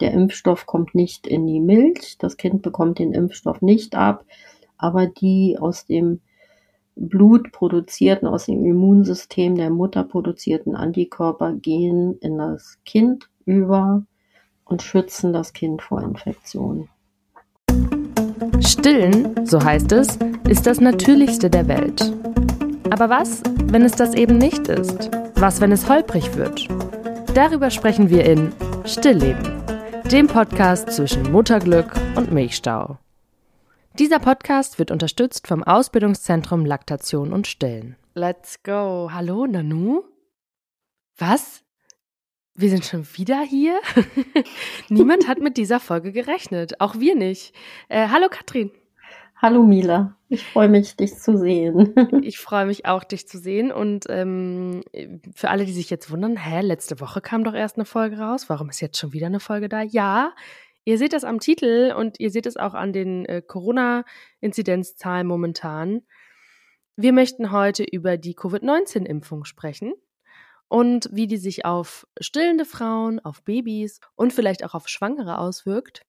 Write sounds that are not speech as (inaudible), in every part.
Der Impfstoff kommt nicht in die Milch, das Kind bekommt den Impfstoff nicht ab, aber die aus dem Blut produzierten, aus dem Immunsystem der Mutter produzierten Antikörper gehen in das Kind über und schützen das Kind vor Infektionen. Stillen, so heißt es, ist das Natürlichste der Welt. Aber was, wenn es das eben nicht ist? Was, wenn es holprig wird? Darüber sprechen wir in Stillleben, dem Podcast zwischen Mutterglück und Milchstau. Dieser Podcast wird unterstützt vom Ausbildungszentrum Laktation und Stillen. Let's go. Hallo, Nanu? Was? Wir sind schon wieder hier? (laughs) Niemand hat mit dieser Folge gerechnet. Auch wir nicht. Äh, hallo, Katrin. Hallo Mila, ich freue mich, dich zu sehen. (laughs) ich freue mich auch, dich zu sehen. Und ähm, für alle, die sich jetzt wundern, hä, letzte Woche kam doch erst eine Folge raus. Warum ist jetzt schon wieder eine Folge da? Ja, Ihr seht das am Titel und ihr seht es auch an den äh, Corona-Inzidenzzahlen momentan. Wir möchten heute über die Covid-19-Impfung sprechen und wie die sich auf stillende Frauen, auf Babys und vielleicht auch auf Schwangere auswirkt.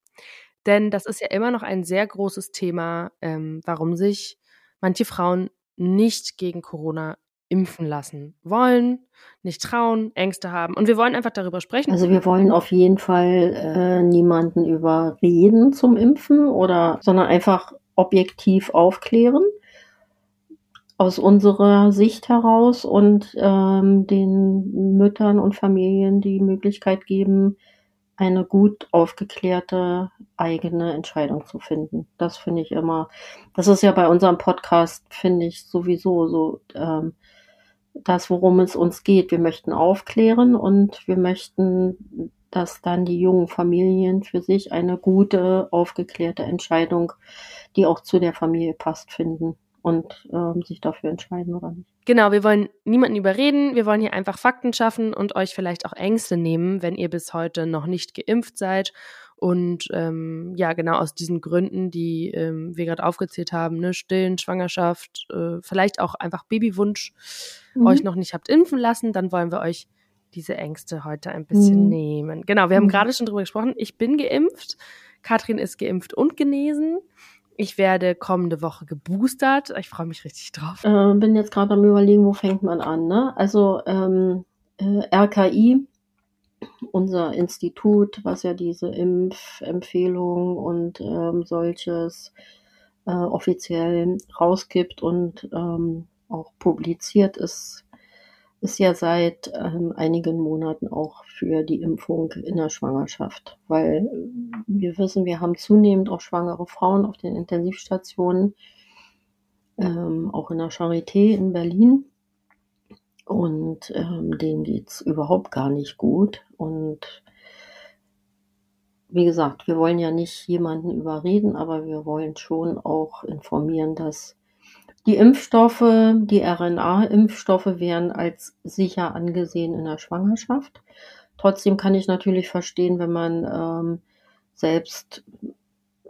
Denn das ist ja immer noch ein sehr großes Thema, ähm, warum sich manche Frauen nicht gegen Corona impfen lassen wollen, nicht trauen, Ängste haben. Und wir wollen einfach darüber sprechen. Also wir wollen auf jeden Fall äh, niemanden überreden zum Impfen oder, sondern einfach objektiv aufklären aus unserer Sicht heraus und ähm, den Müttern und Familien die Möglichkeit geben, eine gut aufgeklärte eigene Entscheidung zu finden. Das finde ich immer, das ist ja bei unserem Podcast, finde ich sowieso so ähm, das, worum es uns geht. Wir möchten aufklären und wir möchten, dass dann die jungen Familien für sich eine gute, aufgeklärte Entscheidung, die auch zu der Familie passt, finden und ähm, sich dafür entscheiden oder nicht. Genau, wir wollen niemanden überreden, wir wollen hier einfach Fakten schaffen und euch vielleicht auch Ängste nehmen, wenn ihr bis heute noch nicht geimpft seid und ähm, ja, genau aus diesen Gründen, die ähm, wir gerade aufgezählt haben, ne, Stillen, Schwangerschaft, äh, vielleicht auch einfach Babywunsch, mhm. euch noch nicht habt impfen lassen, dann wollen wir euch diese Ängste heute ein bisschen mhm. nehmen. Genau, wir haben mhm. gerade schon drüber gesprochen. Ich bin geimpft. Katrin ist geimpft und genesen. Ich werde kommende Woche geboostert. Ich freue mich richtig drauf. Äh, bin jetzt gerade am überlegen, wo fängt man an. Ne? Also ähm, äh, RKI unser Institut, was ja diese Impfempfehlung und ähm, solches äh, offiziell rausgibt und ähm, auch publiziert, ist, ist ja seit ähm, einigen Monaten auch für die Impfung in der Schwangerschaft, weil wir wissen, wir haben zunehmend auch schwangere Frauen auf den Intensivstationen, ähm, auch in der Charité in Berlin. Und ähm, denen geht's überhaupt gar nicht gut. Und wie gesagt, wir wollen ja nicht jemanden überreden, aber wir wollen schon auch informieren, dass die Impfstoffe, die RNA-Impfstoffe werden als sicher angesehen in der Schwangerschaft. Trotzdem kann ich natürlich verstehen, wenn man ähm, selbst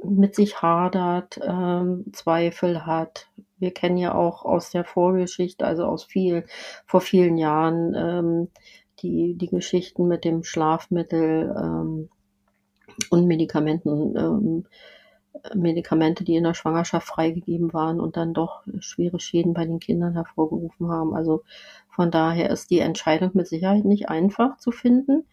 mit sich hadert, ähm, Zweifel hat, wir kennen ja auch aus der Vorgeschichte, also aus viel, vor vielen Jahren, ähm, die, die Geschichten mit dem Schlafmittel ähm, und Medikamenten, ähm, Medikamente, die in der Schwangerschaft freigegeben waren und dann doch schwere Schäden bei den Kindern hervorgerufen haben. Also von daher ist die Entscheidung mit Sicherheit nicht einfach zu finden.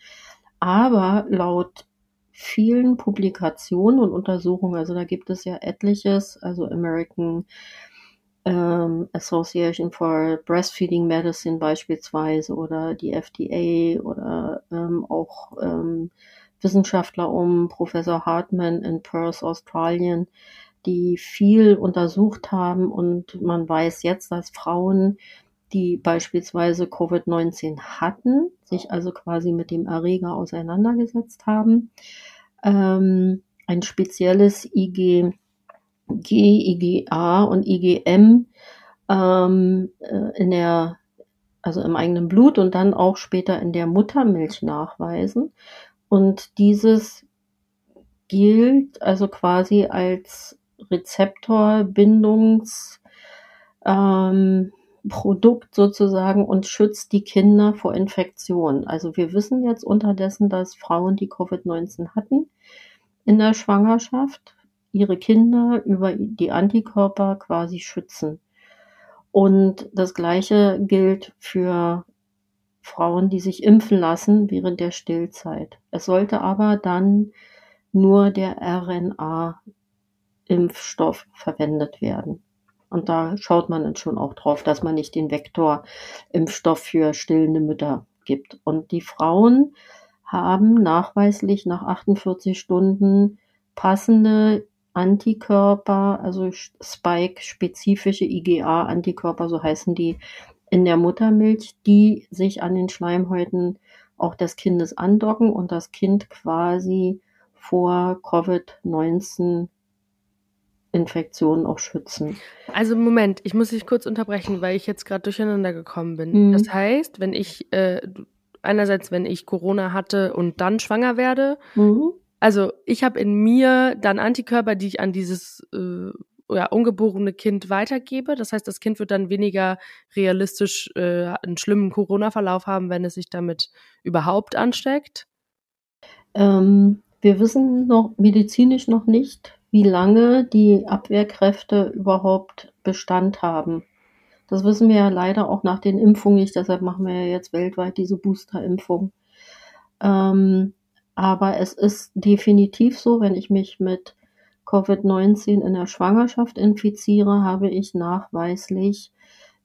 Aber laut vielen Publikationen und Untersuchungen, also da gibt es ja etliches, also American ähm, Association for Breastfeeding Medicine beispielsweise oder die FDA oder ähm, auch ähm, Wissenschaftler um Professor Hartman in Perth, Australien, die viel untersucht haben und man weiß jetzt, dass Frauen, die beispielsweise Covid-19 hatten, sich also quasi mit dem Erreger auseinandergesetzt haben, ähm, ein spezielles IG G, IgA und IgM ähm, äh, in der, also im eigenen Blut und dann auch später in der Muttermilch nachweisen. Und dieses gilt also quasi als Rezeptorbindungs ähm, sozusagen und schützt die Kinder vor Infektionen. Also wir wissen jetzt unterdessen, dass Frauen, die Covid-19 hatten, in der Schwangerschaft ihre Kinder über die Antikörper quasi schützen. Und das Gleiche gilt für Frauen, die sich impfen lassen während der Stillzeit. Es sollte aber dann nur der RNA-Impfstoff verwendet werden. Und da schaut man dann schon auch drauf, dass man nicht den Vektor-Impfstoff für stillende Mütter gibt. Und die Frauen haben nachweislich nach 48 Stunden passende Antikörper, also Spike-spezifische IgA-Antikörper, so heißen die, in der Muttermilch, die sich an den Schleimhäuten auch des Kindes andocken und das Kind quasi vor Covid-19 Infektionen auch schützen. Also Moment, ich muss dich kurz unterbrechen, weil ich jetzt gerade durcheinander gekommen bin. Mhm. Das heißt, wenn ich äh, einerseits, wenn ich Corona hatte und dann schwanger werde, mhm. also ich habe in mir dann Antikörper, die ich an dieses äh, ja, ungeborene Kind weitergebe. Das heißt, das Kind wird dann weniger realistisch äh, einen schlimmen Corona-Verlauf haben, wenn es sich damit überhaupt ansteckt. Ähm, wir wissen noch medizinisch noch nicht, wie lange die Abwehrkräfte überhaupt Bestand haben. Das wissen wir ja leider auch nach den Impfungen nicht, deshalb machen wir ja jetzt weltweit diese Booster-Impfung. Ähm, aber es ist definitiv so, wenn ich mich mit Covid-19 in der Schwangerschaft infiziere, habe ich nachweislich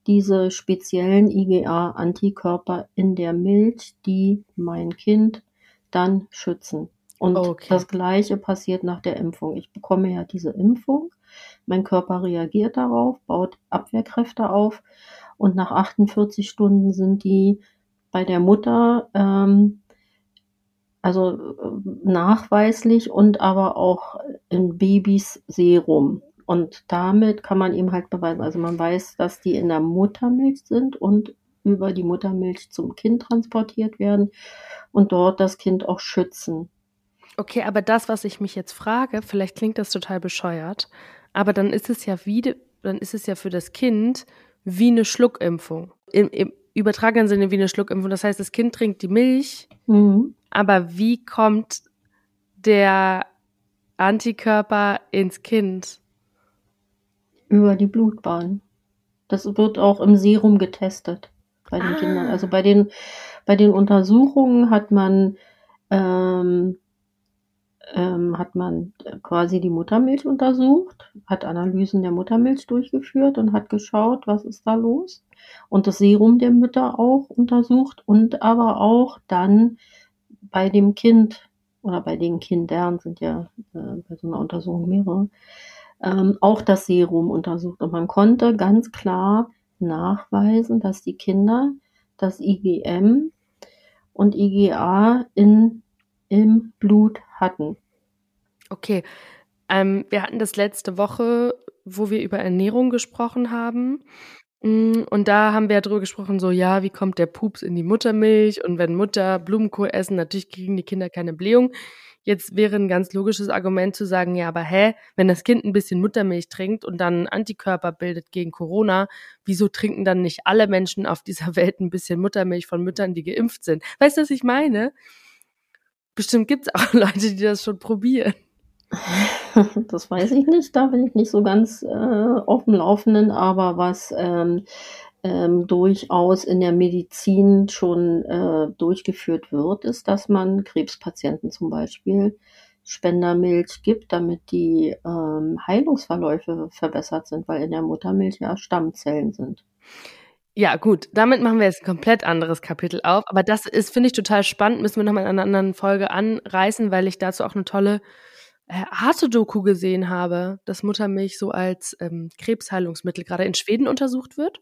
diese speziellen IgA-Antikörper in der Milch, die mein Kind dann schützen. Und okay. das Gleiche passiert nach der Impfung. Ich bekomme ja diese Impfung, mein Körper reagiert darauf, baut Abwehrkräfte auf und nach 48 Stunden sind die bei der Mutter ähm, also äh, nachweislich und aber auch in Babys Serum. Und damit kann man eben halt beweisen, also man weiß, dass die in der Muttermilch sind und über die Muttermilch zum Kind transportiert werden und dort das Kind auch schützen. Okay, aber das, was ich mich jetzt frage, vielleicht klingt das total bescheuert, aber dann ist es ja wie, dann ist es ja für das Kind wie eine Schluckimpfung. Im, im übertragenen Sinne wie eine Schluckimpfung. Das heißt, das Kind trinkt die Milch, mhm. aber wie kommt der Antikörper ins Kind? Über die Blutbahn. Das wird auch im Serum getestet bei den ah. Kindern. Also bei den, bei den Untersuchungen hat man ähm, ähm, hat man quasi die Muttermilch untersucht, hat Analysen der Muttermilch durchgeführt und hat geschaut, was ist da los. Und das Serum der Mütter auch untersucht und aber auch dann bei dem Kind oder bei den Kindern sind ja äh, bei so einer Untersuchung mehrere, ähm, auch das Serum untersucht. Und man konnte ganz klar nachweisen, dass die Kinder das IgM und IgA in im Blut hatten. Okay. Ähm, wir hatten das letzte Woche, wo wir über Ernährung gesprochen haben. Mm, und da haben wir ja drüber gesprochen, so, ja, wie kommt der Pups in die Muttermilch? Und wenn Mutter Blumenkohl essen, natürlich kriegen die Kinder keine Blähung. Jetzt wäre ein ganz logisches Argument zu sagen, ja, aber hä, wenn das Kind ein bisschen Muttermilch trinkt und dann Antikörper bildet gegen Corona, wieso trinken dann nicht alle Menschen auf dieser Welt ein bisschen Muttermilch von Müttern, die geimpft sind? Weißt du, was ich meine? Bestimmt gibt's auch (laughs) Leute, die das schon probieren. (laughs) Das weiß ich nicht, da bin ich nicht so ganz äh, auf dem Laufenden, aber was ähm, ähm, durchaus in der Medizin schon äh, durchgeführt wird, ist, dass man Krebspatienten zum Beispiel Spendermilch gibt, damit die ähm, Heilungsverläufe verbessert sind, weil in der Muttermilch ja Stammzellen sind. Ja, gut, damit machen wir jetzt ein komplett anderes Kapitel auf. Aber das ist, finde ich, total spannend. Müssen wir nochmal in einer anderen Folge anreißen, weil ich dazu auch eine tolle äh, Arte-Doku gesehen habe, dass Muttermilch so als ähm, Krebsheilungsmittel gerade in Schweden untersucht wird.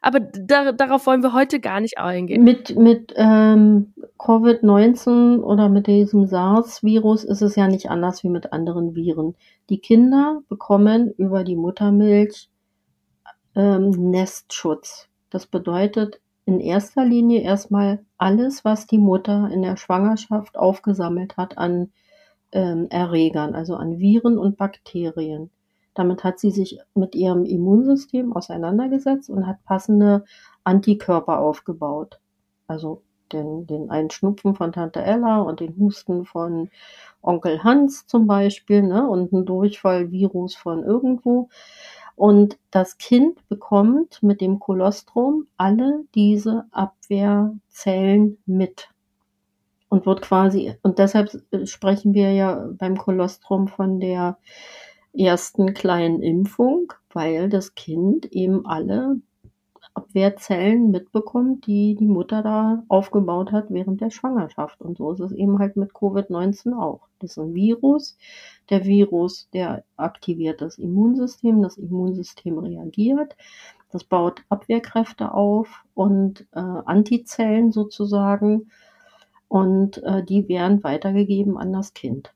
Aber da, darauf wollen wir heute gar nicht eingehen. Mit, mit ähm, Covid-19 oder mit diesem SARS-Virus ist es ja nicht anders wie mit anderen Viren. Die Kinder bekommen über die Muttermilch ähm, Nestschutz. Das bedeutet in erster Linie erstmal alles, was die Mutter in der Schwangerschaft aufgesammelt hat an ähm, Erregern, also an Viren und Bakterien. Damit hat sie sich mit ihrem Immunsystem auseinandergesetzt und hat passende Antikörper aufgebaut. Also den, den einen Schnupfen von Tante Ella und den Husten von Onkel Hans zum Beispiel ne, und ein Durchfallvirus von irgendwo. Und das Kind bekommt mit dem Kolostrum alle diese Abwehrzellen mit und wird quasi, und deshalb sprechen wir ja beim Kolostrum von der ersten kleinen Impfung, weil das Kind eben alle Abwehrzellen mitbekommt, die die Mutter da aufgebaut hat während der Schwangerschaft. Und so ist es eben halt mit Covid-19 auch. Das ist ein Virus. Der Virus, der aktiviert das Immunsystem. Das Immunsystem reagiert. Das baut Abwehrkräfte auf und äh, Antizellen sozusagen. Und äh, die werden weitergegeben an das Kind.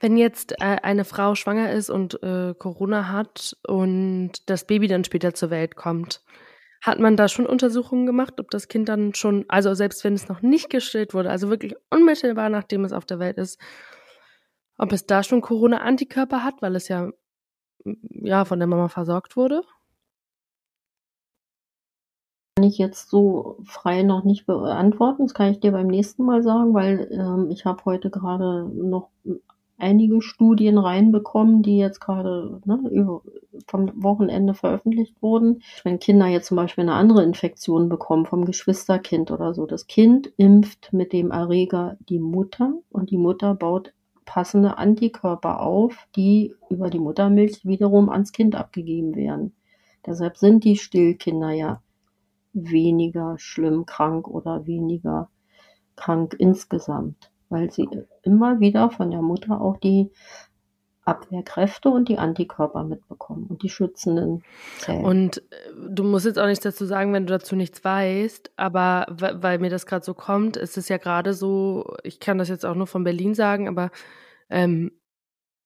Wenn jetzt äh, eine Frau schwanger ist und äh, Corona hat und das Baby dann später zur Welt kommt, hat man da schon Untersuchungen gemacht, ob das Kind dann schon, also selbst wenn es noch nicht gestillt wurde, also wirklich unmittelbar nachdem es auf der Welt ist, ob es da schon Corona-Antikörper hat, weil es ja, ja von der Mama versorgt wurde? Ich jetzt so frei noch nicht beantworten. Das kann ich dir beim nächsten Mal sagen, weil ähm, ich habe heute gerade noch einige Studien reinbekommen, die jetzt gerade ne, vom Wochenende veröffentlicht wurden. Wenn Kinder jetzt zum Beispiel eine andere Infektion bekommen vom Geschwisterkind oder so, das Kind impft mit dem Erreger die Mutter und die Mutter baut passende Antikörper auf, die über die Muttermilch wiederum ans Kind abgegeben werden. Deshalb sind die Stillkinder ja weniger schlimm krank oder weniger krank insgesamt weil sie immer wieder von der Mutter auch die Abwehrkräfte und die Antikörper mitbekommen und die schützenden Zellen. Und äh, du musst jetzt auch nichts dazu sagen, wenn du dazu nichts weißt, aber weil mir das gerade so kommt, ist es ja gerade so, ich kann das jetzt auch nur von Berlin sagen, aber ähm,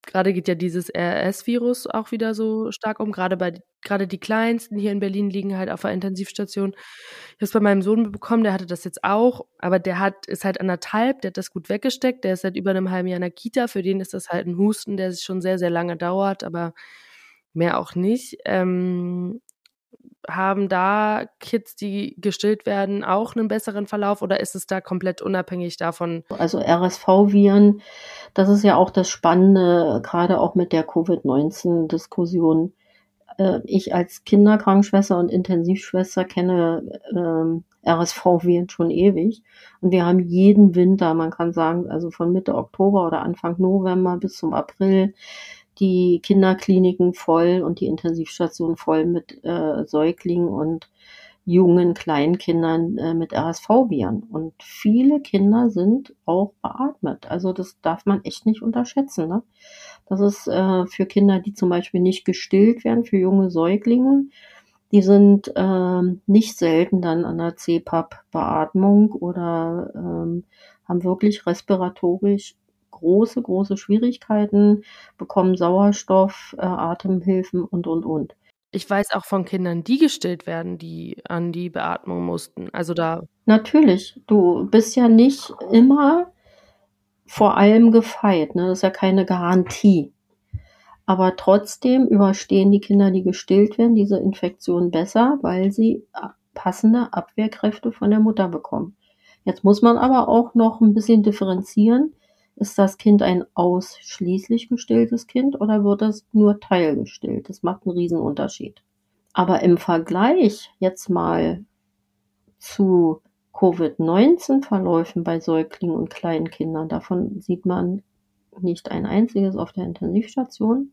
gerade geht ja dieses RS-Virus auch wieder so stark um, gerade bei gerade die Kleinsten hier in Berlin liegen halt auf der Intensivstation. Ich habe es bei meinem Sohn bekommen, der hatte das jetzt auch, aber der hat ist halt anderthalb, der hat das gut weggesteckt, der ist seit über einem halben Jahr in der Kita, für den ist das halt ein Husten, der schon sehr, sehr lange dauert, aber mehr auch nicht. Ähm, haben da Kids, die gestillt werden, auch einen besseren Verlauf oder ist es da komplett unabhängig davon? Also RSV-Viren, das ist ja auch das Spannende, gerade auch mit der Covid-19-Diskussion. Äh, ich als Kinderkrankenschwester und Intensivschwester kenne ähm, RSV-Viren schon ewig. Und wir haben jeden Winter, man kann sagen, also von Mitte Oktober oder Anfang November bis zum April, die Kinderkliniken voll und die Intensivstationen voll mit äh, Säuglingen und jungen Kleinkindern äh, mit RSV-Viren. Und viele Kinder sind auch beatmet. Also das darf man echt nicht unterschätzen. Ne? Das ist äh, für Kinder, die zum Beispiel nicht gestillt werden, für junge Säuglinge, die sind ähm, nicht selten dann an der CPAP-Beatmung oder ähm, haben wirklich respiratorisch große, große Schwierigkeiten, bekommen Sauerstoff, äh, Atemhilfen und, und, und. Ich weiß auch von Kindern, die gestillt werden, die an die Beatmung mussten. Also da. Natürlich. Du bist ja nicht immer vor allem gefeit. Ne? Das ist ja keine Garantie. Aber trotzdem überstehen die Kinder, die gestillt werden, diese Infektion besser, weil sie passende Abwehrkräfte von der Mutter bekommen. Jetzt muss man aber auch noch ein bisschen differenzieren. Ist das Kind ein ausschließlich gestilltes Kind oder wird es nur teilgestillt? Das macht einen Riesenunterschied. Aber im Vergleich jetzt mal zu Covid-19-Verläufen bei Säuglingen und kleinen Kindern, davon sieht man nicht ein einziges auf der Intensivstation,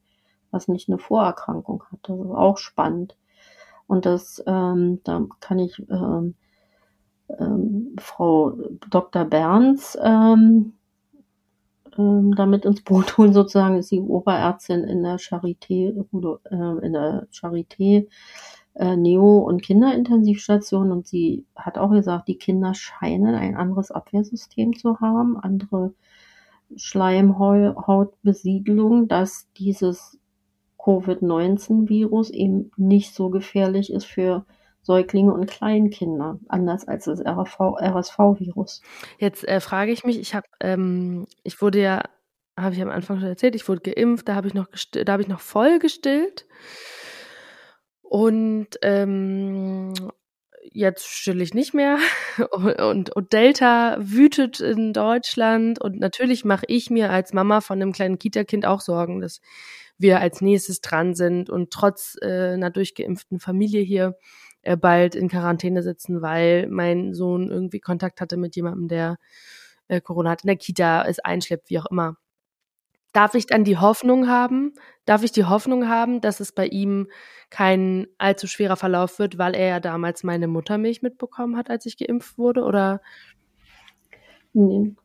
was nicht eine Vorerkrankung hat. Das ist auch spannend. Und das, ähm, da kann ich ähm, ähm, Frau Dr. Berns ähm, ähm, damit ins Boot holen, sozusagen, ist die Oberärztin in der Charité, äh, in der Charité äh, Neo- und Kinderintensivstation und sie hat auch gesagt, die Kinder scheinen ein anderes Abwehrsystem zu haben, andere Schleimhautbesiedlung, dass dieses Covid-19-Virus eben nicht so gefährlich ist für Säuglinge und Kleinkinder, anders als das RSV-Virus. Jetzt äh, frage ich mich, ich habe, ähm, ich wurde ja habe ich am Anfang schon erzählt, ich wurde geimpft, da habe ich noch da habe ich noch voll gestillt. Und ähm, jetzt still ich nicht mehr. (laughs) Und, und, Delta wütet in Deutschland. Und natürlich mache ich mir als Mama von einem kleinen Kita-Kind auch Sorgen, dass wir als nächstes dran sind und trotz äh, einer durchgeimpften Familie hier äh, bald in Quarantäne sitzen, weil mein Sohn irgendwie Kontakt hatte mit jemandem, der äh, Corona hat, in der Kita, es einschleppt, wie auch immer. Darf ich dann die Hoffnung haben, darf ich die Hoffnung haben, dass es bei ihm kein allzu schwerer Verlauf wird, weil er ja damals meine Muttermilch mitbekommen hat, als ich geimpft wurde? Oder? Nee.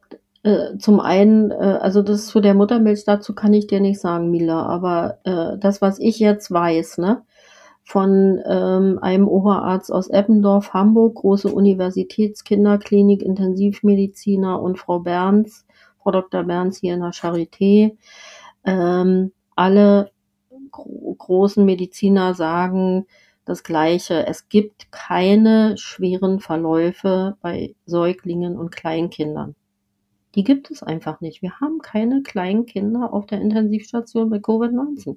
Äh, zum einen, äh, also das zu der Muttermilch, dazu kann ich dir nicht sagen, Mila, aber äh, das, was ich jetzt weiß, ne, von ähm, einem Oberarzt aus Eppendorf, Hamburg, große Universitätskinderklinik, Intensivmediziner und Frau Berns, Frau Dr. Berns hier in der Charité, ähm, alle gro großen Mediziner sagen das Gleiche. Es gibt keine schweren Verläufe bei Säuglingen und Kleinkindern. Die gibt es einfach nicht. Wir haben keine kleinen Kinder auf der Intensivstation bei Covid-19,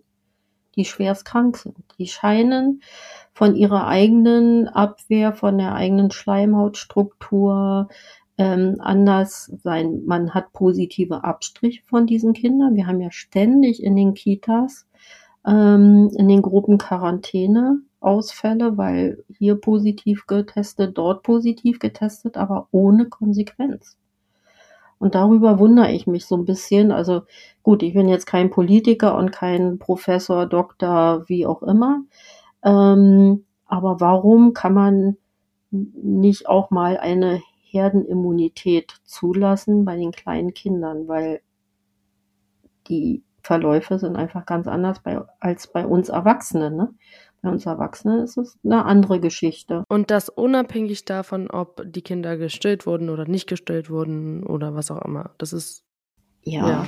die schwerst krank sind. Die scheinen von ihrer eigenen Abwehr, von der eigenen Schleimhautstruktur ähm, anders sein. Man hat positive Abstriche von diesen Kindern. Wir haben ja ständig in den Kitas ähm, in den Gruppen Quarantäne Ausfälle, weil hier positiv getestet, dort positiv getestet, aber ohne Konsequenz. Und darüber wundere ich mich so ein bisschen. Also gut, ich bin jetzt kein Politiker und kein Professor, Doktor, wie auch immer. Ähm, aber warum kann man nicht auch mal eine Herdenimmunität zulassen bei den kleinen Kindern? Weil die Verläufe sind einfach ganz anders bei, als bei uns Erwachsenen. Ne? Bei uns Erwachsenen ist es eine andere Geschichte. Und das unabhängig davon, ob die Kinder gestillt wurden oder nicht gestillt wurden oder was auch immer. Das ist ja, ja,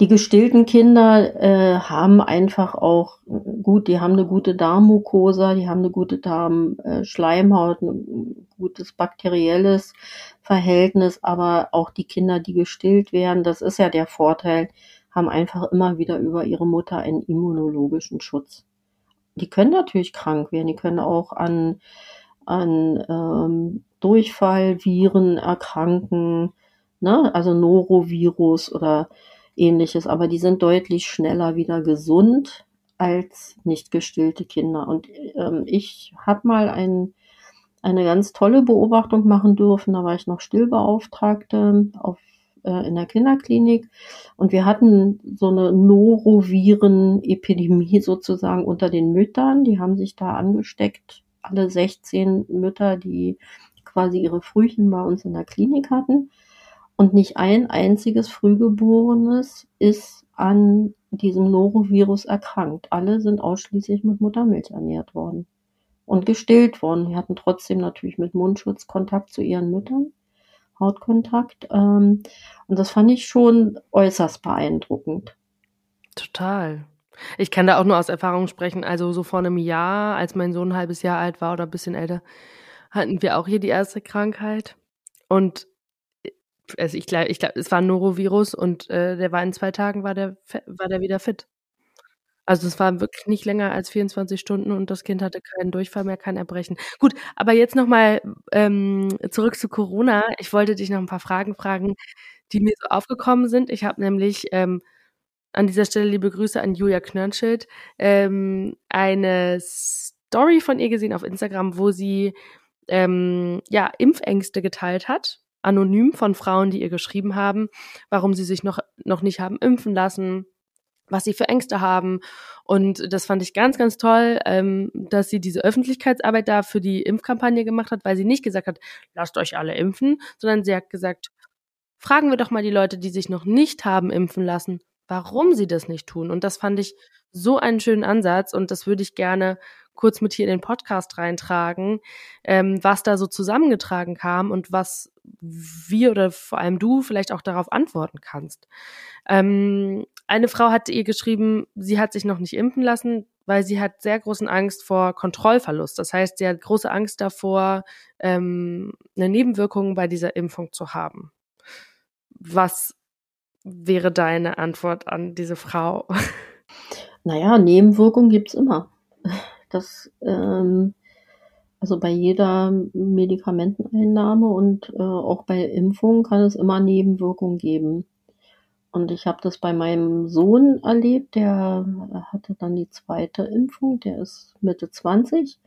die gestillten Kinder äh, haben einfach auch gut, die haben eine gute Darmmukosa, die haben eine gute Darmschleimhaut, ein gutes bakterielles Verhältnis, aber auch die Kinder, die gestillt werden, das ist ja der Vorteil, haben einfach immer wieder über ihre Mutter einen immunologischen Schutz. Die können natürlich krank werden, die können auch an, an ähm, Durchfallviren erkranken, ne? also Norovirus oder ähnliches, aber die sind deutlich schneller wieder gesund als nicht gestillte Kinder. Und ähm, ich habe mal ein, eine ganz tolle Beobachtung machen dürfen, da war ich noch Stillbeauftragte auf äh, in der Kinderklinik und wir hatten so eine Noroviren-Epidemie (laughs) sozusagen unter den Müttern. Die haben sich da angesteckt, alle 16 Mütter, die quasi ihre Frühchen bei uns in der Klinik hatten. Und nicht ein einziges Frühgeborenes ist an diesem Norovirus erkrankt. Alle sind ausschließlich mit Muttermilch ernährt worden und gestillt worden. Wir hatten trotzdem natürlich mit Mundschutz Kontakt zu ihren Müttern. Hautkontakt. Ähm, und das fand ich schon äußerst beeindruckend. Total. Ich kann da auch nur aus Erfahrung sprechen. Also so vor einem Jahr, als mein Sohn ein halbes Jahr alt war oder ein bisschen älter, hatten wir auch hier die erste Krankheit. Und also ich glaube, ich glaub, es war ein Norovirus und äh, der war in zwei Tagen war der war der wieder fit. Also es war wirklich nicht länger als 24 Stunden und das Kind hatte keinen Durchfall mehr, kein Erbrechen. Gut, aber jetzt nochmal ähm, zurück zu Corona. Ich wollte dich noch ein paar Fragen fragen, die mir so aufgekommen sind. Ich habe nämlich ähm, an dieser Stelle liebe Grüße an Julia Knörnschild, ähm, eine Story von ihr gesehen auf Instagram, wo sie ähm, ja Impfängste geteilt hat, anonym von Frauen, die ihr geschrieben haben, warum sie sich noch noch nicht haben impfen lassen was sie für Ängste haben. Und das fand ich ganz, ganz toll, ähm, dass sie diese Öffentlichkeitsarbeit da für die Impfkampagne gemacht hat, weil sie nicht gesagt hat, lasst euch alle impfen, sondern sie hat gesagt, fragen wir doch mal die Leute, die sich noch nicht haben impfen lassen, warum sie das nicht tun. Und das fand ich so einen schönen Ansatz und das würde ich gerne kurz mit hier in den Podcast reintragen, ähm, was da so zusammengetragen kam und was wir oder vor allem du vielleicht auch darauf antworten kannst. Ähm, eine Frau hat ihr geschrieben, sie hat sich noch nicht impfen lassen, weil sie hat sehr großen Angst vor Kontrollverlust. Das heißt, sie hat große Angst davor, ähm, eine Nebenwirkung bei dieser Impfung zu haben. Was wäre deine Antwort an diese Frau? (laughs) Naja, Nebenwirkungen gibt's immer. Das, ähm, also bei jeder Medikamenteneinnahme und äh, auch bei Impfungen kann es immer Nebenwirkungen geben. Und ich habe das bei meinem Sohn erlebt, der hatte dann die zweite Impfung, der ist Mitte 20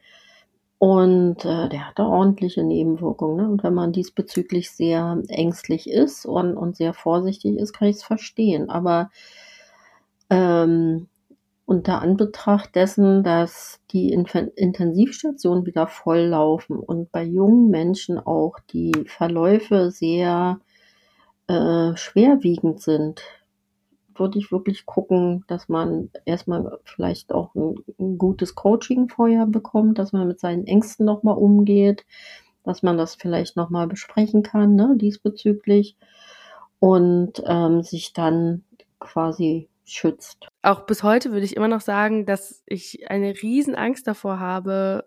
und äh, der hatte ordentliche Nebenwirkungen. Ne? Und wenn man diesbezüglich sehr ängstlich ist und, und sehr vorsichtig ist, kann ich es verstehen. Aber ähm, unter Anbetracht dessen, dass die Intensivstationen wieder voll laufen und bei jungen Menschen auch die Verläufe sehr äh, schwerwiegend sind, würde ich wirklich gucken, dass man erstmal vielleicht auch ein, ein gutes Coaching vorher bekommt, dass man mit seinen Ängsten nochmal umgeht, dass man das vielleicht nochmal besprechen kann, ne, diesbezüglich. Und ähm, sich dann quasi schützt. Auch bis heute würde ich immer noch sagen, dass ich eine riesen Angst davor habe,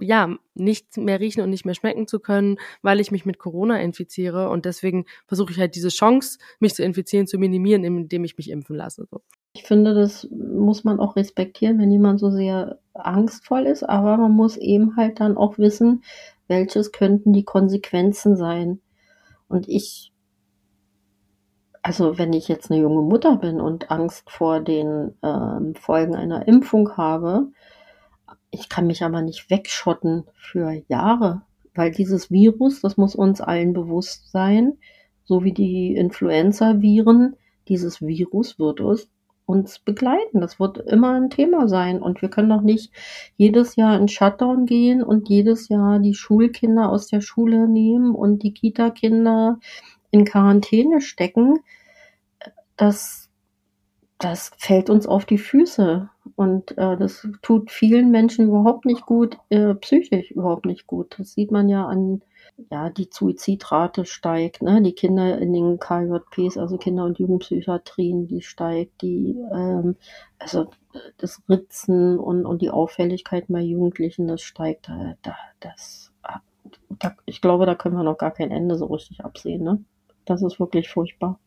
ja, nicht mehr riechen und nicht mehr schmecken zu können, weil ich mich mit Corona infiziere und deswegen versuche ich halt diese Chance, mich zu infizieren, zu minimieren, indem ich mich impfen lasse. So. Ich finde, das muss man auch respektieren, wenn jemand so sehr angstvoll ist, aber man muss eben halt dann auch wissen, welches könnten die Konsequenzen sein. Und ich also wenn ich jetzt eine junge Mutter bin und Angst vor den ähm, Folgen einer Impfung habe, ich kann mich aber nicht wegschotten für Jahre, weil dieses Virus, das muss uns allen bewusst sein, so wie die Influenza-Viren, dieses Virus wird uns, uns begleiten. Das wird immer ein Thema sein. Und wir können doch nicht jedes Jahr in Shutdown gehen und jedes Jahr die Schulkinder aus der Schule nehmen und die Kita-Kinder in Quarantäne stecken, das, das fällt uns auf die Füße. Und äh, das tut vielen Menschen überhaupt nicht gut, äh, psychisch überhaupt nicht gut. Das sieht man ja an, ja, die Suizidrate steigt, ne? Die Kinder in den KJPs, also Kinder- und Jugendpsychiatrien, die steigt, die, ähm, also das Ritzen und, und die Auffälligkeit bei Jugendlichen, das steigt, da, da, das, da, ich glaube, da können wir noch gar kein Ende so richtig absehen, ne? Das ist wirklich furchtbar.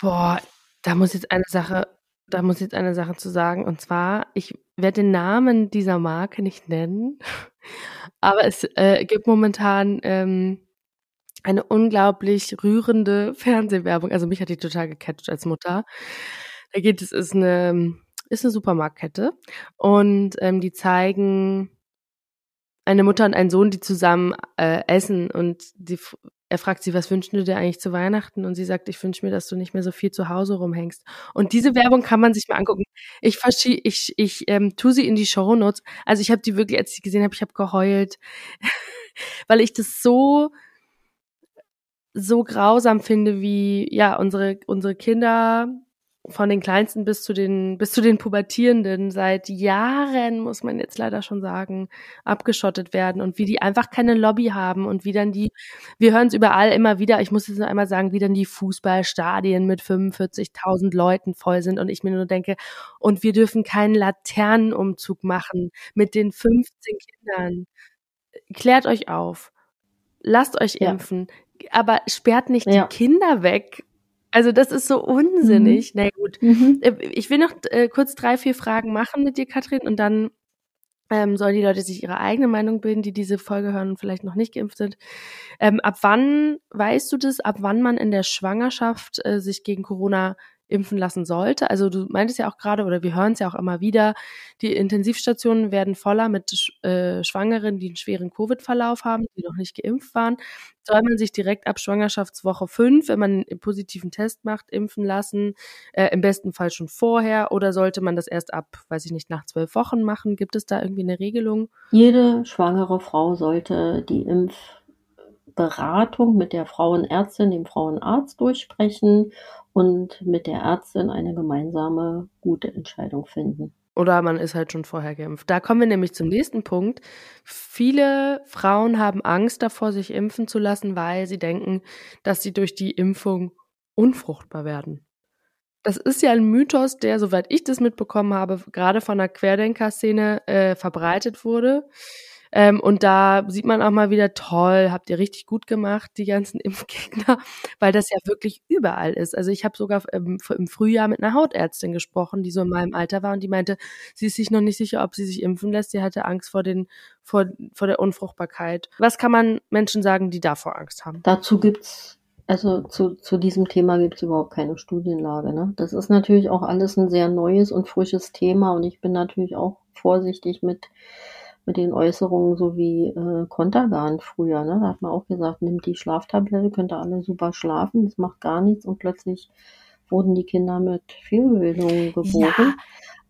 Boah, da muss jetzt eine Sache da muss jetzt eine Sache zu sagen. Und zwar, ich werde den Namen dieser Marke nicht nennen, (laughs) aber es äh, gibt momentan ähm, eine unglaublich rührende Fernsehwerbung. Also mich hat die total gecatcht als Mutter. Da geht es, ist eine, ist eine Supermarktkette und ähm, die zeigen eine Mutter und einen Sohn, die zusammen äh, essen und die er fragt sie, was wünschst du dir eigentlich zu Weihnachten? Und sie sagt, ich wünsche mir, dass du nicht mehr so viel zu Hause rumhängst. Und diese Werbung kann man sich mal angucken. Ich verschie ich, ich ähm, tue sie in die Show Notes. Also ich habe die wirklich, als ich sie gesehen habe, ich habe geheult, (laughs) weil ich das so so grausam finde, wie ja unsere unsere Kinder von den Kleinsten bis zu den, bis zu den Pubertierenden seit Jahren, muss man jetzt leider schon sagen, abgeschottet werden und wie die einfach keine Lobby haben und wie dann die, wir hören es überall immer wieder, ich muss jetzt noch einmal sagen, wie dann die Fußballstadien mit 45.000 Leuten voll sind und ich mir nur denke, und wir dürfen keinen Laternenumzug machen mit den 15 Kindern. Klärt euch auf. Lasst euch impfen. Ja. Aber sperrt nicht ja. die Kinder weg also das ist so unsinnig. Mhm. Na gut. Mhm. Äh, ich will noch äh, kurz drei, vier Fragen machen mit dir, Katrin, und dann ähm, sollen die Leute sich ihre eigene Meinung bilden, die diese Folge hören und vielleicht noch nicht geimpft sind. Ähm, ab wann weißt du das, ab wann man in der Schwangerschaft äh, sich gegen Corona impfen lassen sollte. Also du meintest ja auch gerade, oder wir hören es ja auch immer wieder, die Intensivstationen werden voller mit äh, Schwangeren, die einen schweren Covid-Verlauf haben, die noch nicht geimpft waren. Soll man sich direkt ab Schwangerschaftswoche 5, wenn man einen positiven Test macht, impfen lassen? Äh, Im besten Fall schon vorher oder sollte man das erst ab, weiß ich nicht, nach zwölf Wochen machen? Gibt es da irgendwie eine Regelung? Jede schwangere Frau sollte die Impfberatung mit der Frauenärztin, dem Frauenarzt durchsprechen und mit der Ärztin eine gemeinsame gute Entscheidung finden. Oder man ist halt schon vorher geimpft. Da kommen wir nämlich zum nächsten Punkt. Viele Frauen haben Angst davor, sich impfen zu lassen, weil sie denken, dass sie durch die Impfung unfruchtbar werden. Das ist ja ein Mythos, der, soweit ich das mitbekommen habe, gerade von der Querdenker-Szene äh, verbreitet wurde. Ähm, und da sieht man auch mal wieder, toll, habt ihr richtig gut gemacht, die ganzen (laughs) Impfgegner, weil das ja wirklich überall ist. Also ich habe sogar im, im Frühjahr mit einer Hautärztin gesprochen, die so in meinem Alter war und die meinte, sie ist sich noch nicht sicher, ob sie sich impfen lässt. Sie hatte Angst vor, den, vor, vor der Unfruchtbarkeit. Was kann man Menschen sagen, die davor Angst haben? Dazu gibt's also zu, zu diesem Thema gibt es überhaupt keine Studienlage. Ne? Das ist natürlich auch alles ein sehr neues und frisches Thema und ich bin natürlich auch vorsichtig mit, mit den Äußerungen, so wie äh, Kontergan früher. Ne? Da hat man auch gesagt, nimmt die Schlaftablette, könnt ihr alle super schlafen, das macht gar nichts und plötzlich wurden die Kinder mit Fehlbildungen geboren. Ja.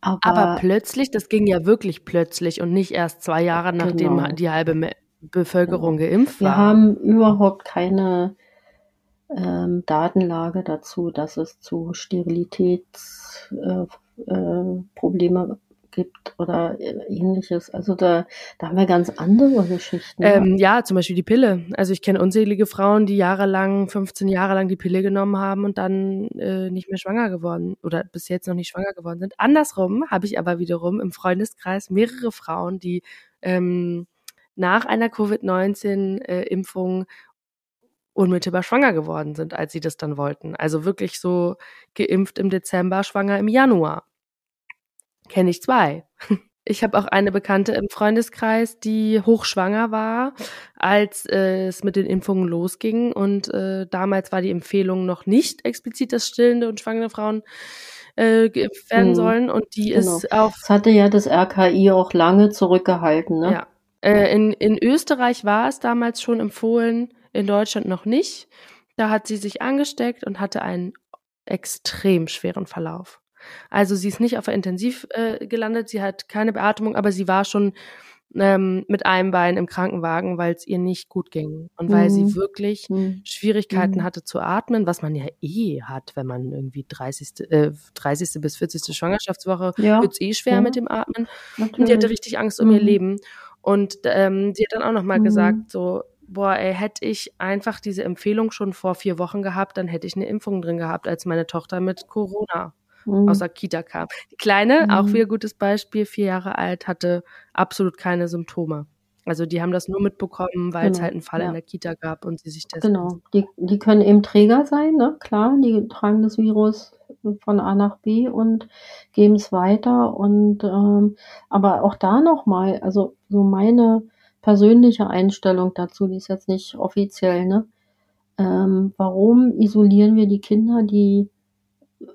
Aber, aber, plötzlich, das ging ja wirklich plötzlich und nicht erst zwei Jahre nachdem genau. die halbe Bevölkerung genau. geimpft war. Wir haben überhaupt keine ähm, Datenlage dazu, dass es zu Sterilitätsprobleme äh, äh, gibt oder äh, ähnliches. Also da, da haben wir ganz andere Geschichten. Ähm, ja, zum Beispiel die Pille. Also ich kenne unzählige Frauen, die jahrelang, 15 Jahre lang die Pille genommen haben und dann äh, nicht mehr schwanger geworden oder bis jetzt noch nicht schwanger geworden sind. Andersrum habe ich aber wiederum im Freundeskreis mehrere Frauen, die ähm, nach einer Covid-19-Impfung äh, unmittelbar schwanger geworden sind, als sie das dann wollten. Also wirklich so geimpft im Dezember, schwanger im Januar. Kenne ich zwei. (laughs) Ich habe auch eine Bekannte im Freundeskreis, die hochschwanger war, als äh, es mit den Impfungen losging. Und äh, damals war die Empfehlung noch nicht explizit, dass stillende und schwangere Frauen äh, geimpft werden mhm. sollen. Und die genau. ist auch. Das hatte ja das RKI auch lange zurückgehalten, ne? Ja. Äh, in, in Österreich war es damals schon empfohlen, in Deutschland noch nicht. Da hat sie sich angesteckt und hatte einen extrem schweren Verlauf. Also sie ist nicht auf der Intensiv äh, gelandet, sie hat keine Beatmung, aber sie war schon ähm, mit einem Bein im Krankenwagen, weil es ihr nicht gut ging und weil sie mhm. wirklich mhm. Schwierigkeiten mhm. hatte zu atmen, was man ja eh hat, wenn man irgendwie 30. Äh, 30. bis 40. Schwangerschaftswoche ja. wird es eh schwer ja. mit dem Atmen. Natürlich. Und die hatte richtig Angst um ihr mhm. Leben. Und ähm, sie hat dann auch nochmal mhm. gesagt, so boah, ey, hätte ich einfach diese Empfehlung schon vor vier Wochen gehabt, dann hätte ich eine Impfung drin gehabt, als meine Tochter mit Corona mhm. aus der Kita kam. Die Kleine, mhm. auch wieder gutes Beispiel, vier Jahre alt, hatte absolut keine Symptome. Also die haben das nur mitbekommen, weil genau. es halt einen Fall ja. in der Kita gab und sie sich testen. Genau, die, die können eben Träger sein, ne? klar, die tragen das Virus von A nach B und geben es weiter. Und ähm, aber auch da nochmal, also so meine persönliche Einstellung dazu, die ist jetzt nicht offiziell, ne? Ähm, warum isolieren wir die Kinder, die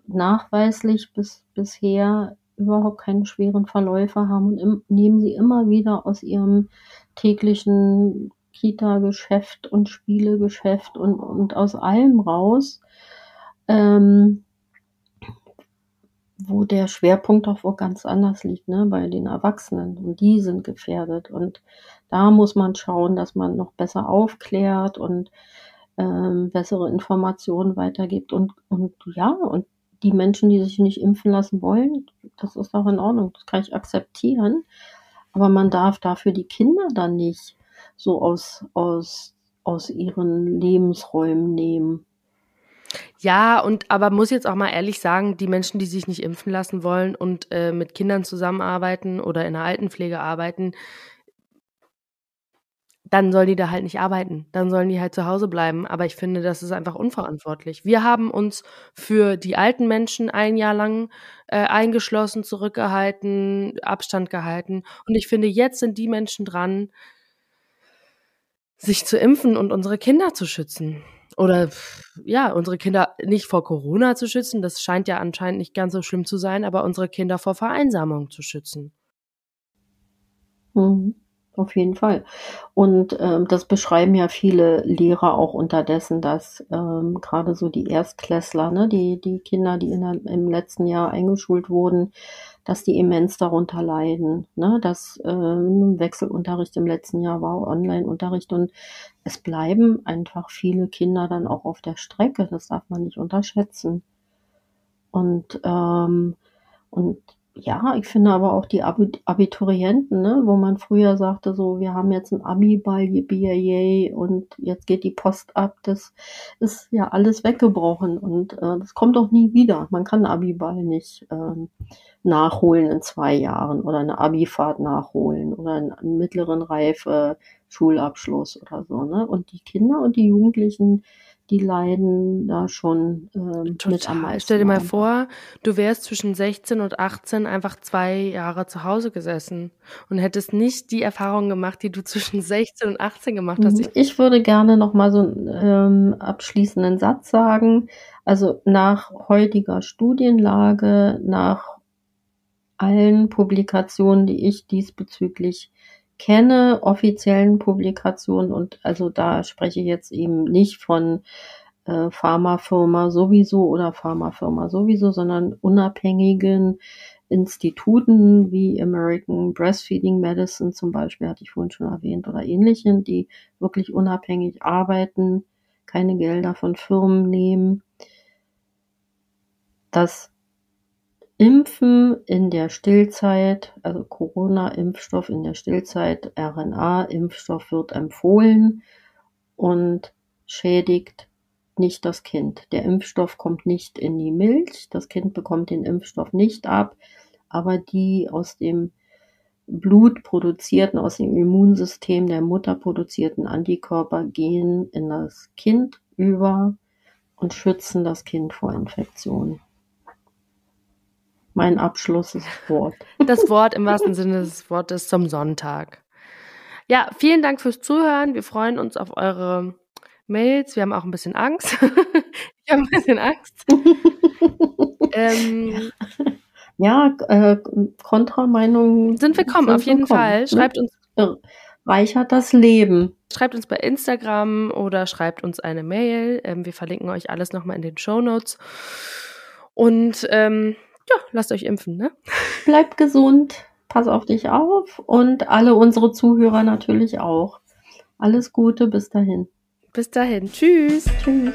nachweislich bis, bisher überhaupt keine schweren Verläufe haben und im, nehmen sie immer wieder aus ihrem täglichen Kita-Geschäft und Spielegeschäft und, und aus allem raus, ähm, wo der Schwerpunkt auch wo ganz anders liegt, ne, bei den Erwachsenen. Und die sind gefährdet. Und da muss man schauen, dass man noch besser aufklärt und ähm, bessere Informationen weitergibt. Und, und ja, und die Menschen, die sich nicht impfen lassen wollen, das ist auch in Ordnung, das kann ich akzeptieren. Aber man darf dafür die Kinder dann nicht so aus, aus, aus ihren Lebensräumen nehmen. Ja, und aber muss jetzt auch mal ehrlich sagen, die Menschen, die sich nicht impfen lassen wollen und äh, mit Kindern zusammenarbeiten oder in der Altenpflege arbeiten, dann sollen die da halt nicht arbeiten. Dann sollen die halt zu Hause bleiben. Aber ich finde, das ist einfach unverantwortlich. Wir haben uns für die alten Menschen ein Jahr lang äh, eingeschlossen, zurückgehalten, Abstand gehalten. Und ich finde, jetzt sind die Menschen dran, sich zu impfen und unsere Kinder zu schützen. Oder ja, unsere Kinder nicht vor Corona zu schützen. Das scheint ja anscheinend nicht ganz so schlimm zu sein, aber unsere Kinder vor Vereinsamung zu schützen. Mhm. Auf jeden Fall. Und ähm, das beschreiben ja viele Lehrer auch unterdessen, dass ähm, gerade so die Erstklässler, ne, die, die Kinder, die in der, im letzten Jahr eingeschult wurden, dass die immens darunter leiden. Ne? Dass ähm, Wechselunterricht im letzten Jahr war, Online-Unterricht und es bleiben einfach viele Kinder dann auch auf der Strecke. Das darf man nicht unterschätzen. Und, ähm, und ja, ich finde aber auch die Abiturienten, ne, wo man früher sagte, so, wir haben jetzt ein Abi-Ball, yippie und jetzt geht die Post ab, das ist ja alles weggebrochen und äh, das kommt auch nie wieder. Man kann Abi-Ball nicht ähm, nachholen in zwei Jahren oder eine Abi-Fahrt nachholen oder einen, einen mittleren Reife Schulabschluss oder so, ne? Und die Kinder und die Jugendlichen, die leiden da schon ähm, mit am meisten. Stell dir mal vor, du wärst zwischen 16 und 18 einfach zwei Jahre zu Hause gesessen und hättest nicht die Erfahrung gemacht, die du zwischen 16 und 18 gemacht hast. Ich, mhm. ich würde gerne noch mal so einen ähm, abschließenden Satz sagen. Also nach heutiger Studienlage, nach allen Publikationen, die ich diesbezüglich kenne, offiziellen Publikationen und also da spreche ich jetzt eben nicht von äh, Pharmafirma sowieso oder Pharmafirma sowieso, sondern unabhängigen Instituten wie American Breastfeeding Medicine zum Beispiel, hatte ich vorhin schon erwähnt, oder ähnlichen, die wirklich unabhängig arbeiten, keine Gelder von Firmen nehmen, dass Impfen in der Stillzeit, also Corona-Impfstoff in der Stillzeit, RNA-Impfstoff wird empfohlen und schädigt nicht das Kind. Der Impfstoff kommt nicht in die Milch, das Kind bekommt den Impfstoff nicht ab, aber die aus dem Blut produzierten, aus dem Immunsystem der Mutter produzierten Antikörper gehen in das Kind über und schützen das Kind vor Infektionen mein Abschlusswort. (laughs) Das Wort im wahrsten Sinne des Wortes zum Sonntag. Ja, vielen Dank fürs Zuhören. Wir freuen uns auf eure Mails. Wir haben auch ein bisschen Angst. (laughs) ich habe ein bisschen Angst. (laughs) ähm, ja, äh, Kontrameinungen sind willkommen, sind auf jeden willkommen. Fall. Ne? Schreibt uns. Reichert das Leben. Schreibt uns bei Instagram oder schreibt uns eine Mail. Ähm, wir verlinken euch alles nochmal in den Show Notes. Und ähm, ja, lasst euch impfen, ne? Bleibt gesund, pass auf dich auf und alle unsere Zuhörer natürlich auch. Alles Gute, bis dahin. Bis dahin. Tschüss. Tschüss.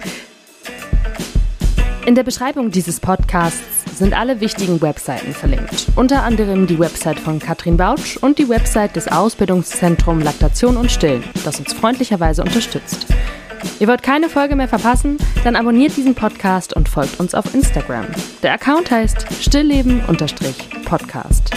In der Beschreibung dieses Podcasts sind alle wichtigen Webseiten verlinkt. Unter anderem die Website von Katrin Bautsch und die Website des Ausbildungszentrums Laktation und Stillen, das uns freundlicherweise unterstützt. Ihr wollt keine Folge mehr verpassen? Dann abonniert diesen Podcast und folgt uns auf Instagram. Der Account heißt stillleben-podcast.